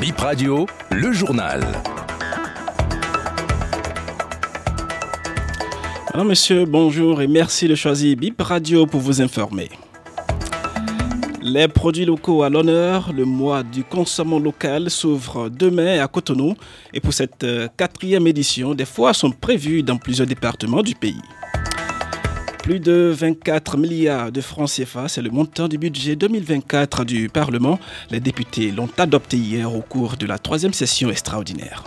Bip Radio, le journal. Alors monsieur, bonjour et merci de choisir Bip Radio pour vous informer. Les produits locaux à l'honneur, le mois du consommant local s'ouvre demain à Cotonou et pour cette euh, quatrième édition, des foires sont prévues dans plusieurs départements du pays. Plus de 24 milliards de francs CFA, c'est le montant du budget 2024 du Parlement. Les députés l'ont adopté hier au cours de la troisième session extraordinaire.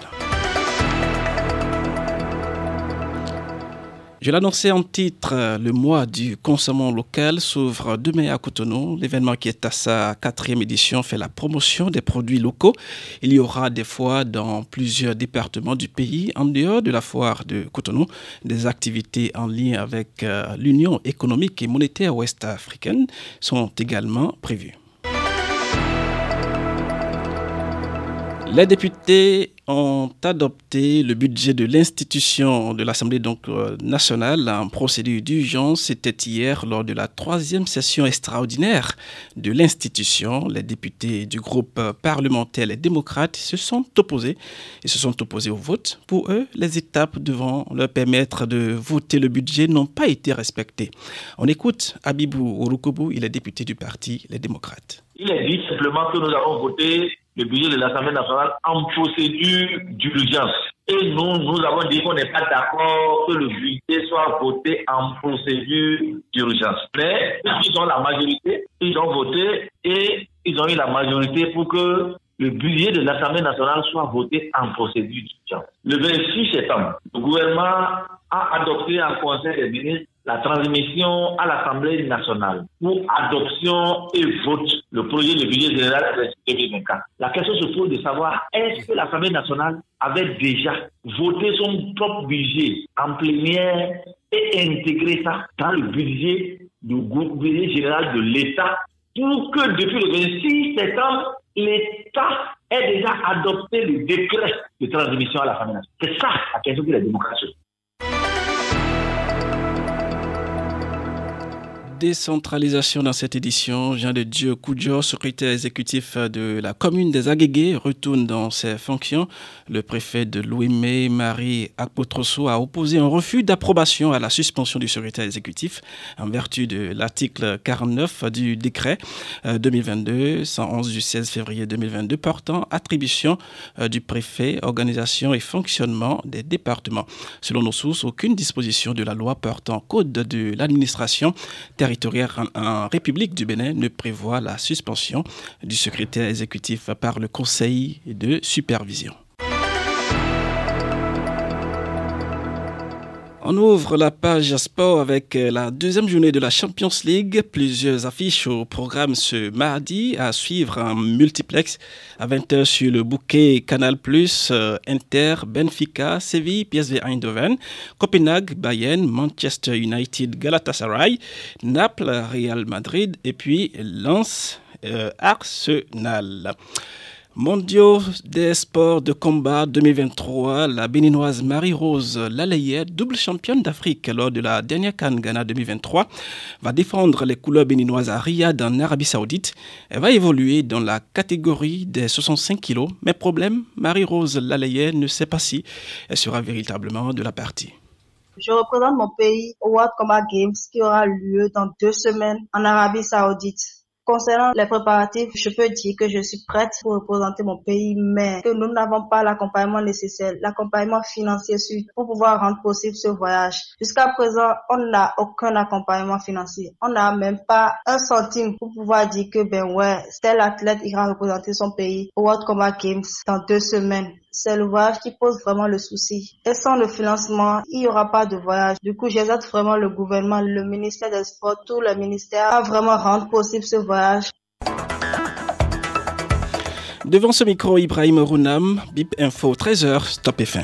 Je l'annonçais en titre, le mois du consommant local s'ouvre demain à Cotonou. L'événement qui est à sa quatrième édition fait la promotion des produits locaux. Il y aura des fois dans plusieurs départements du pays, en dehors de la foire de Cotonou, des activités en lien avec euh, l'Union économique et monétaire ouest-africaine sont également prévues. Les députés ont adopté le budget de l'institution de l'Assemblée euh, nationale en procédure d'urgence. C'était hier lors de la troisième session extraordinaire de l'institution. Les députés du groupe parlementaire Les démocrates se sont opposés et se sont opposés au vote. Pour eux, les étapes devant leur permettre de voter le budget n'ont pas été respectées. On écoute Abibou Urukobu, il est député du parti Les démocrates. Il est dit simplement que nous avons voté le budget de l'Assemblée nationale en procédure d'urgence. Et nous, nous avons dit qu'on n'est pas d'accord que le budget soit voté en procédure d'urgence. Mais ils ont la majorité, ils ont voté et ils ont eu la majorité pour que le budget de l'Assemblée nationale soit voté en procédure d'urgence. Le 26 septembre, le gouvernement a adopté en Conseil des ministres la transmission à l'Assemblée nationale pour adoption et vote le projet de budget général de 2024. La question se pose de savoir est-ce que l'Assemblée nationale avait déjà voté son propre budget en plénière et intégré ça dans le budget du budget général de l'État pour que depuis le 26 septembre, l'État ait déjà adopté le décret de transmission à l'Assemblée nationale? C'est ça la question que la démocratie. Décentralisation dans cette édition. Jean de Dieu Koudjo, secrétaire exécutif de la commune des Aguégués, retourne dans ses fonctions. Le préfet de Louimé, Marie Akpotroso, a opposé un refus d'approbation à la suspension du secrétaire exécutif en vertu de l'article 49 du décret 2022-111 euh, du 16 février 2022 portant attribution euh, du préfet, organisation et fonctionnement des départements. Selon nos sources, aucune disposition de la loi portant code de l'administration en, République du Bénin ne prévoit la suspension du secrétaire exécutif par le Conseil de supervision. On ouvre la page sport avec euh, la deuxième journée de la Champions League. Plusieurs affiches au programme ce mardi à suivre en multiplex à 20h sur le bouquet Canal+, euh, Inter, Benfica, Séville, PSV Eindhoven, Copenhague, Bayern, Manchester United, Galatasaray, Naples, Real Madrid et puis Lens, euh, Arsenal. Mondiaux des sports de combat 2023, la béninoise Marie-Rose Lalayette, double championne d'Afrique lors de la dernière Cannes Ghana 2023, va défendre les couleurs béninoises à Riyad en Arabie Saoudite. Elle va évoluer dans la catégorie des 65 kilos. Mais problème, Marie-Rose Lalayette ne sait pas si elle sera véritablement de la partie. Je représente mon pays au World Combat Games qui aura lieu dans deux semaines en Arabie Saoudite. Concernant les préparatifs, je peux dire que je suis prête pour représenter mon pays, mais que nous n'avons pas l'accompagnement nécessaire, l'accompagnement financier pour pouvoir rendre possible ce voyage. Jusqu'à présent, on n'a aucun accompagnement financier. On n'a même pas un centime pour pouvoir dire que, ben ouais, tel athlète ira représenter son pays au World Combat Games dans deux semaines c'est le voyage qui pose vraiment le souci. Et sans le financement, il n'y aura pas de voyage. Du coup, j'exhorte vraiment le gouvernement, le ministère des Sports, tout le ministère à vraiment rendre possible ce voyage. Devant ce micro, Ibrahim Rounam, BIP Info 13h, Stop et fin.